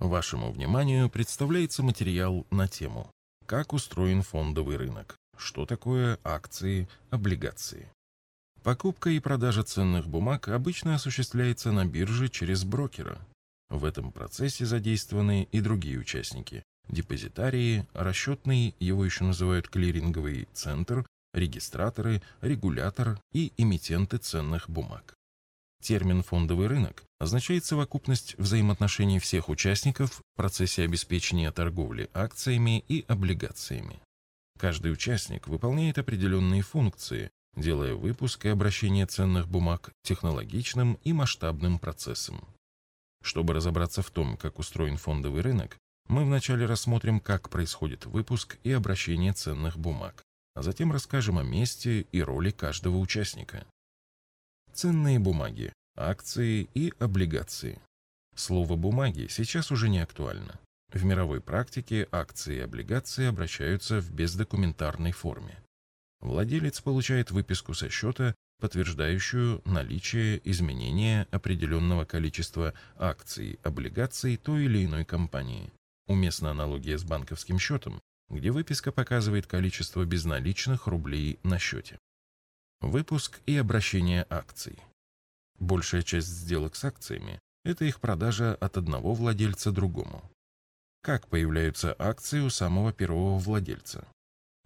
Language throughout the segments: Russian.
Вашему вниманию представляется материал на тему «Как устроен фондовый рынок? Что такое акции, облигации?» Покупка и продажа ценных бумаг обычно осуществляется на бирже через брокера. В этом процессе задействованы и другие участники – депозитарии, расчетный, его еще называют клиринговый центр, регистраторы, регулятор и эмитенты ценных бумаг. Термин «фондовый рынок» означает совокупность взаимоотношений всех участников в процессе обеспечения торговли акциями и облигациями. Каждый участник выполняет определенные функции, делая выпуск и обращение ценных бумаг технологичным и масштабным процессом. Чтобы разобраться в том, как устроен фондовый рынок, мы вначале рассмотрим, как происходит выпуск и обращение ценных бумаг, а затем расскажем о месте и роли каждого участника. Ценные бумаги, акции и облигации. Слово «бумаги» сейчас уже не актуально. В мировой практике акции и облигации обращаются в бездокументарной форме. Владелец получает выписку со счета, подтверждающую наличие изменения определенного количества акций, облигаций той или иной компании. Уместна аналогия с банковским счетом, где выписка показывает количество безналичных рублей на счете. Выпуск и обращение акций. Большая часть сделок с акциями – это их продажа от одного владельца другому. Как появляются акции у самого первого владельца?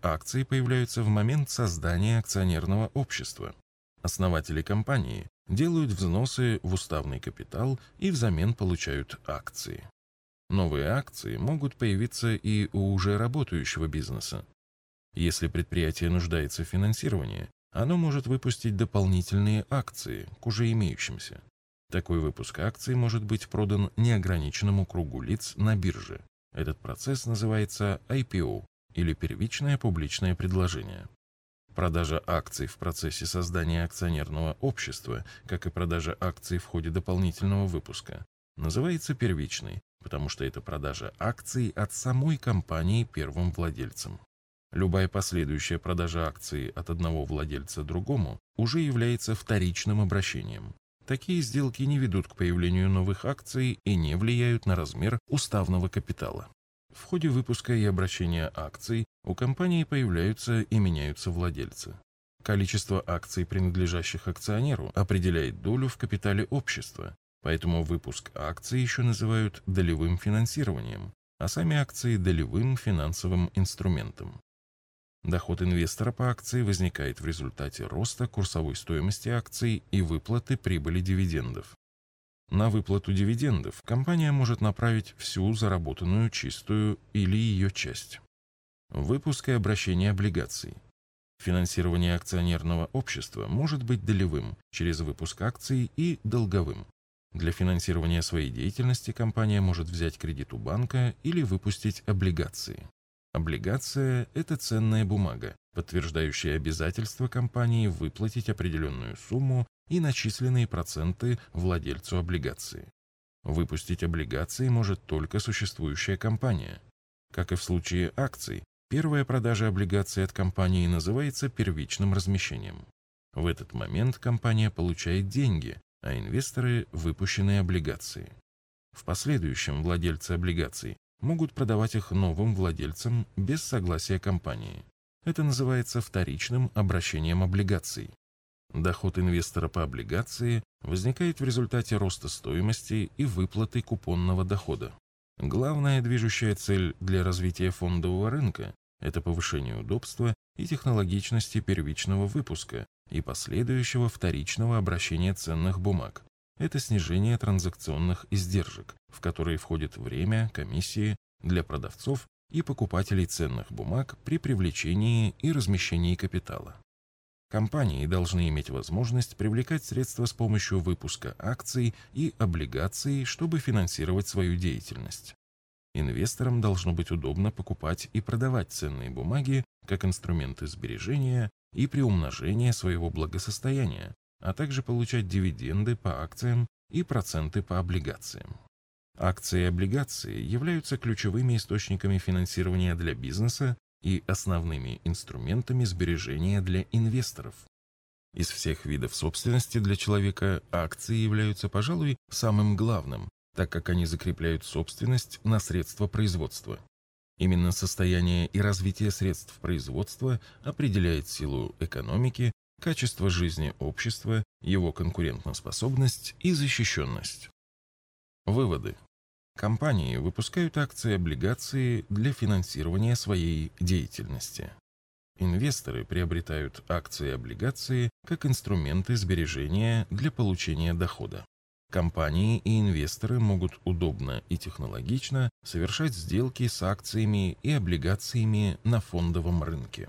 Акции появляются в момент создания акционерного общества. Основатели компании делают взносы в уставный капитал и взамен получают акции. Новые акции могут появиться и у уже работающего бизнеса. Если предприятие нуждается в финансировании, оно может выпустить дополнительные акции к уже имеющимся. Такой выпуск акций может быть продан неограниченному кругу лиц на бирже. Этот процесс называется IPO или первичное публичное предложение. Продажа акций в процессе создания акционерного общества, как и продажа акций в ходе дополнительного выпуска, называется первичной, потому что это продажа акций от самой компании первым владельцам. Любая последующая продажа акции от одного владельца другому уже является вторичным обращением. Такие сделки не ведут к появлению новых акций и не влияют на размер уставного капитала. В ходе выпуска и обращения акций у компании появляются и меняются владельцы. Количество акций, принадлежащих акционеру, определяет долю в капитале общества, поэтому выпуск акций еще называют долевым финансированием, а сами акции – долевым финансовым инструментом. Доход инвестора по акции возникает в результате роста курсовой стоимости акций и выплаты прибыли дивидендов. На выплату дивидендов компания может направить всю заработанную чистую или ее часть. Выпуск и обращение облигаций. Финансирование акционерного общества может быть долевым через выпуск акций и долговым. Для финансирования своей деятельности компания может взять кредит у банка или выпустить облигации. Облигация – это ценная бумага, подтверждающая обязательство компании выплатить определенную сумму и начисленные проценты владельцу облигации. Выпустить облигации может только существующая компания. Как и в случае акций, первая продажа облигаций от компании называется первичным размещением. В этот момент компания получает деньги, а инвесторы – выпущенные облигации. В последующем владельцы облигаций могут продавать их новым владельцам без согласия компании. Это называется вторичным обращением облигаций. Доход инвестора по облигации возникает в результате роста стоимости и выплаты купонного дохода. Главная движущая цель для развития фондового рынка – это повышение удобства и технологичности первичного выпуска и последующего вторичного обращения ценных бумаг, это снижение транзакционных издержек, в которые входит время, комиссии для продавцов и покупателей ценных бумаг при привлечении и размещении капитала. Компании должны иметь возможность привлекать средства с помощью выпуска акций и облигаций, чтобы финансировать свою деятельность. Инвесторам должно быть удобно покупать и продавать ценные бумаги как инструменты сбережения и приумножения своего благосостояния, а также получать дивиденды по акциям и проценты по облигациям. Акции и облигации являются ключевыми источниками финансирования для бизнеса и основными инструментами сбережения для инвесторов. Из всех видов собственности для человека акции являются, пожалуй, самым главным, так как они закрепляют собственность на средства производства. Именно состояние и развитие средств производства определяет силу экономики, качество жизни общества, его конкурентоспособность и защищенность. Выводы. Компании выпускают акции облигации для финансирования своей деятельности. Инвесторы приобретают акции облигации как инструменты сбережения для получения дохода. Компании и инвесторы могут удобно и технологично совершать сделки с акциями и облигациями на фондовом рынке.